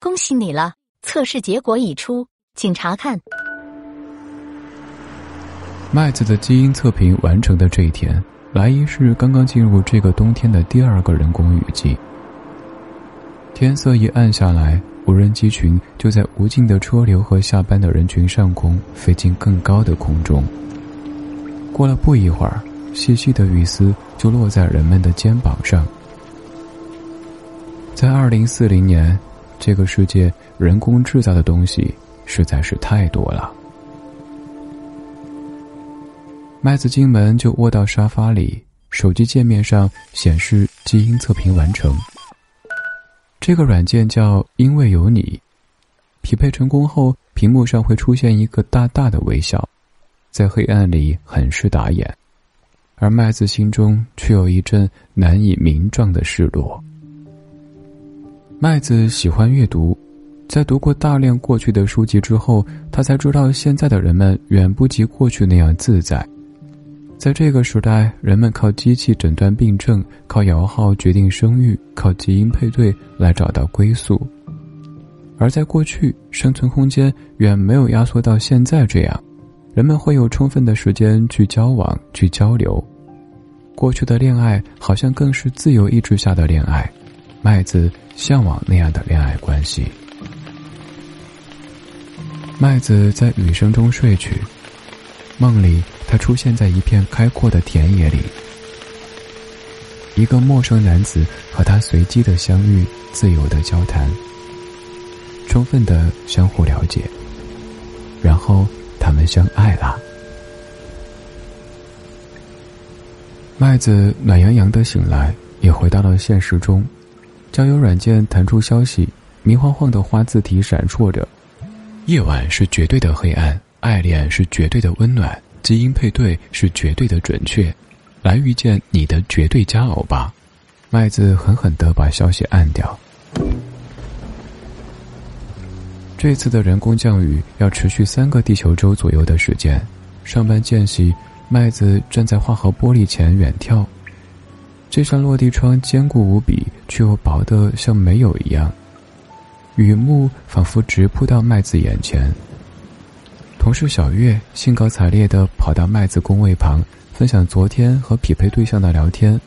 恭喜你了，测试结果已出，请查看。麦子的基因测评完成的这一天，莱伊是刚刚进入这个冬天的第二个人工雨季。天色一暗下来，无人机群就在无尽的车流和下班的人群上空飞进更高的空中。过了不一会儿，细细的雨丝就落在人们的肩膀上。在二零四零年，这个世界人工制造的东西实在是太多了。麦子进门就窝到沙发里，手机界面上显示基因测评完成。这个软件叫“因为有你”，匹配成功后，屏幕上会出现一个大大的微笑，在黑暗里很是打眼，而麦子心中却有一阵难以名状的失落。麦子喜欢阅读，在读过大量过去的书籍之后，他才知道现在的人们远不及过去那样自在。在这个时代，人们靠机器诊断病症，靠摇号决定生育，靠基因配对来找到归宿。而在过去，生存空间远没有压缩到现在这样，人们会有充分的时间去交往、去交流。过去的恋爱好像更是自由意志下的恋爱。麦子向往那样的恋爱关系。麦子在雨声中睡去，梦里他出现在一片开阔的田野里。一个陌生男子和他随机的相遇，自由的交谈，充分的相互了解，然后他们相爱了。麦子暖洋洋的醒来，也回到了现实中。交友软件弹出消息，明晃晃的花字体闪烁着。夜晚是绝对的黑暗，爱恋是绝对的温暖，基因配对是绝对的准确。来遇见你的绝对佳偶吧！麦子狠狠地把消息按掉。这次的人工降雨要持续三个地球周左右的时间。上班间隙，麦子站在化合玻璃前远眺。这扇落地窗坚固无比，却又薄得像没有一样。雨幕仿佛直扑到麦子眼前。同事小月兴高采烈地跑到麦子工位旁，分享昨天和匹配对象的聊天，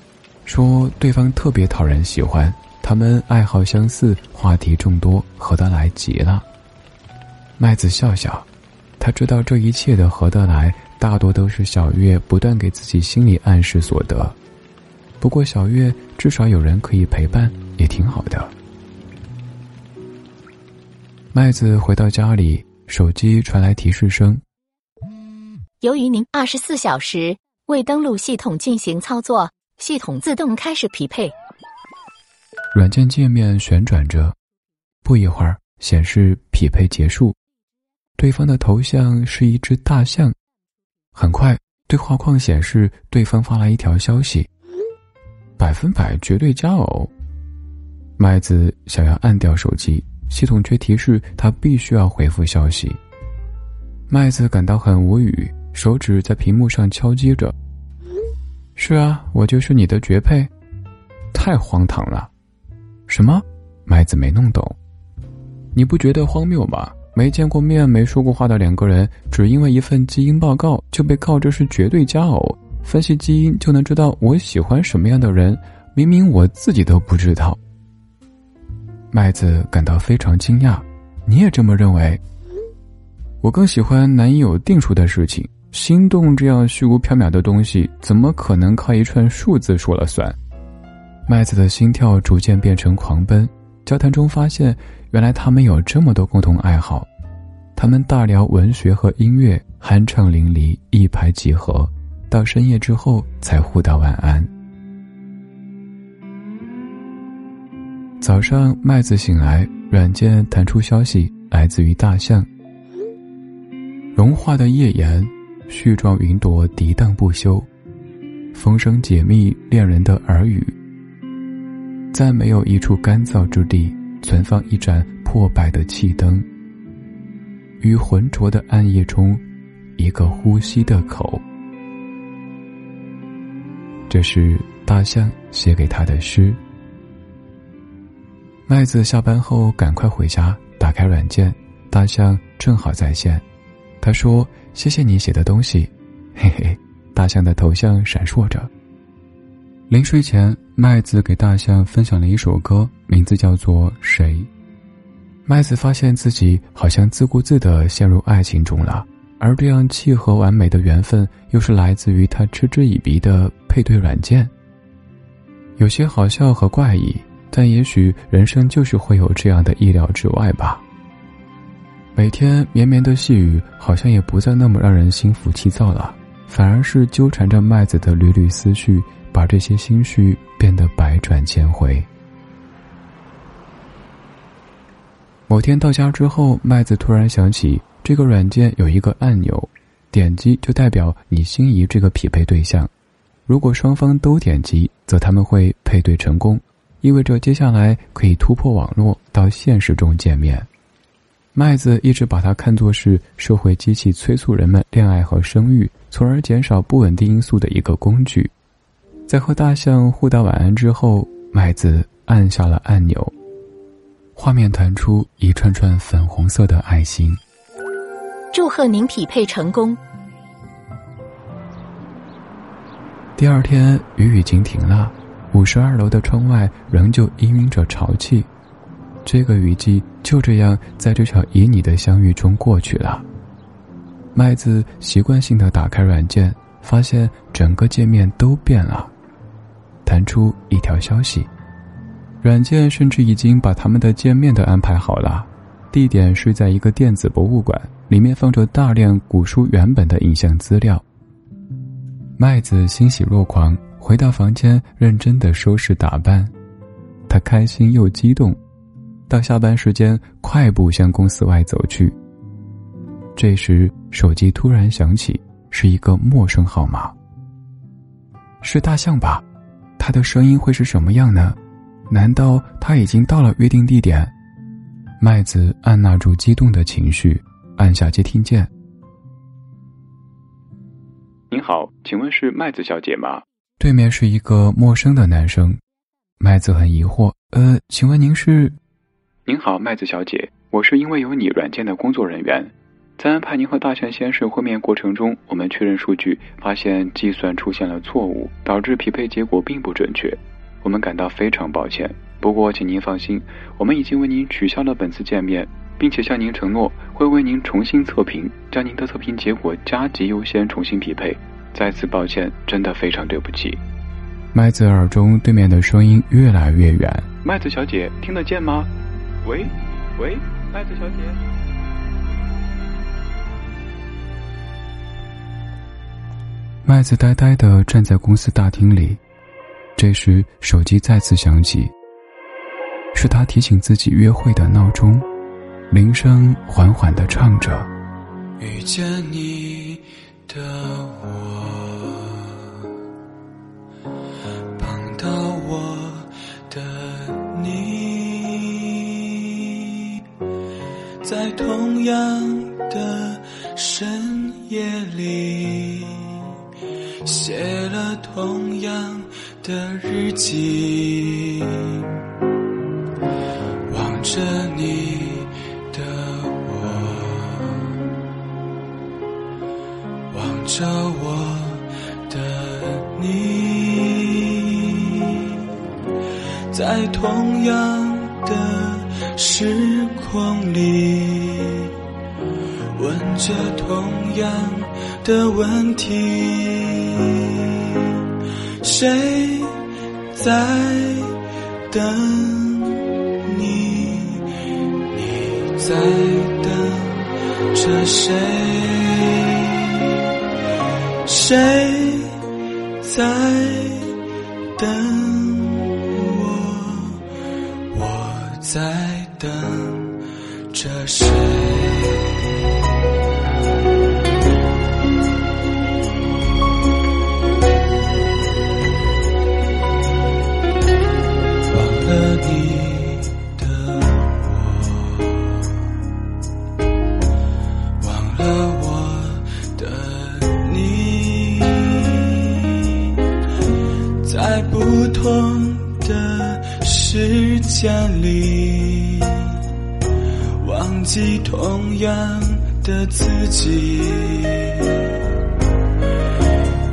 说对方特别讨人喜欢，他们爱好相似，话题众多，合得来极了。麦子笑笑，他知道这一切的合得来，大多都是小月不断给自己心理暗示所得。不过，小月至少有人可以陪伴，也挺好的。麦子回到家里，手机传来提示声：“由于您二十四小时未登录系统进行操作，系统自动开始匹配。”软件界面旋转着，不一会儿显示匹配结束，对方的头像是一只大象。很快，对话框显示对方发来一条消息。百分百绝对佳偶，麦子想要按掉手机，系统却提示他必须要回复消息。麦子感到很无语，手指在屏幕上敲击着。是啊，我就是你的绝配，太荒唐了。什么？麦子没弄懂。你不觉得荒谬吗？没见过面、没说过话的两个人，只因为一份基因报告就被告知是绝对佳偶。分析基因就能知道我喜欢什么样的人，明明我自己都不知道。麦子感到非常惊讶，你也这么认为？我更喜欢难以有定数的事情，心动这样虚无缥缈的东西，怎么可能靠一串数字说了算？麦子的心跳逐渐变成狂奔。交谈中发现，原来他们有这么多共同爱好，他们大聊文学和音乐，酣畅淋漓，一拍即合。到深夜之后才互道晚安。早上，麦子醒来，软件弹出消息，来自于大象。融化的页岩，絮状云朵涤荡不休，风声解密恋人的耳语。再没有一处干燥之地，存放一盏破败的气灯。于浑浊的暗夜中，一个呼吸的口。这是大象写给他的诗。麦子下班后赶快回家，打开软件，大象正好在线。他说：“谢谢你写的东西。”嘿嘿，大象的头像闪烁着。临睡前，麦子给大象分享了一首歌，名字叫做《谁》。麦子发现自己好像自顾自的陷入爱情中了，而这样契合完美的缘分，又是来自于他嗤之以鼻的配对软件。有些好笑和怪异，但也许人生就是会有这样的意料之外吧。每天绵绵的细雨，好像也不再那么让人心浮气躁了，反而是纠缠着麦子的缕缕思绪，把这些心绪变得百转千回。某天到家之后，麦子突然想起这个软件有一个按钮，点击就代表你心仪这个匹配对象。如果双方都点击，则他们会配对成功，意味着接下来可以突破网络到现实中见面。麦子一直把它看作是社会机器催促人们恋爱和生育，从而减少不稳定因素的一个工具。在和大象互道晚安之后，麦子按下了按钮。画面弹出一串串粉红色的爱心。祝贺您匹配成功。第二天雨已经停了，五十二楼的窗外仍旧氤氲着潮气。这个雨季就这样在这场旖旎的相遇中过去了。麦子习惯性的打开软件，发现整个界面都变了。弹出一条消息。软件甚至已经把他们的见面都安排好了，地点是在一个电子博物馆，里面放着大量古书原本的影像资料。麦子欣喜若狂，回到房间认真的收拾打扮，他开心又激动，到下班时间快步向公司外走去。这时手机突然响起，是一个陌生号码。是大象吧？他的声音会是什么样呢？难道他已经到了约定地点？麦子按捺住激动的情绪，按下接听键。您好，请问是麦子小姐吗？对面是一个陌生的男生。麦子很疑惑，呃，请问您是？您好，麦子小姐，我是因为有你软件的工作人员，在安排您和大象先生会面过程中，我们确认数据，发现计算出现了错误，导致匹配结果并不准确。我们感到非常抱歉，不过请您放心，我们已经为您取消了本次见面，并且向您承诺会为您重新测评，将您的测评结果加急优先重新匹配。再次抱歉，真的非常对不起。麦子耳中对面的声音越来越远。麦子小姐，听得见吗？喂，喂，麦子小姐。麦子呆呆的站在公司大厅里。这时，手机再次响起，是他提醒自己约会的闹钟，铃声缓缓的唱着：“遇见你的我，碰到我的你，在同样的深夜里，写了同样。”的日记，着你的我，望着我的你，在同样的时空里，问着同样的问题。谁在等在等着谁？谁在等我？我在等着谁？间里。忘记同样的自己，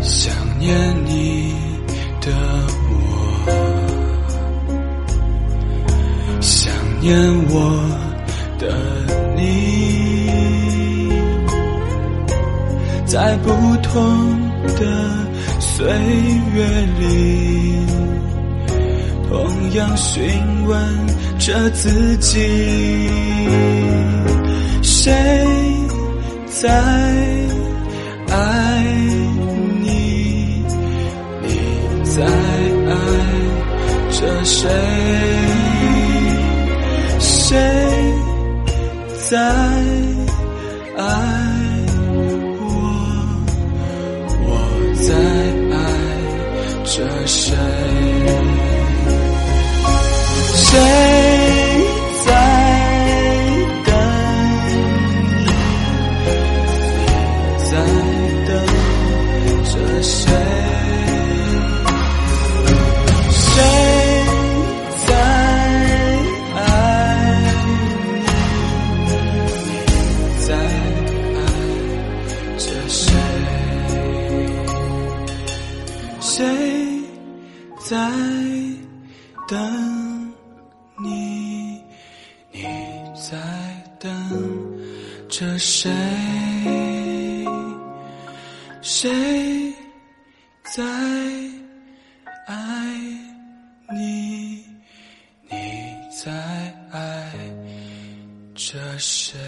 想念你的我，想念我的你，在不同的岁月里，同样询问着自己，谁在爱你？你在爱着谁？谁在爱我？我在爱着谁？谁？谁在爱你？你在爱着谁？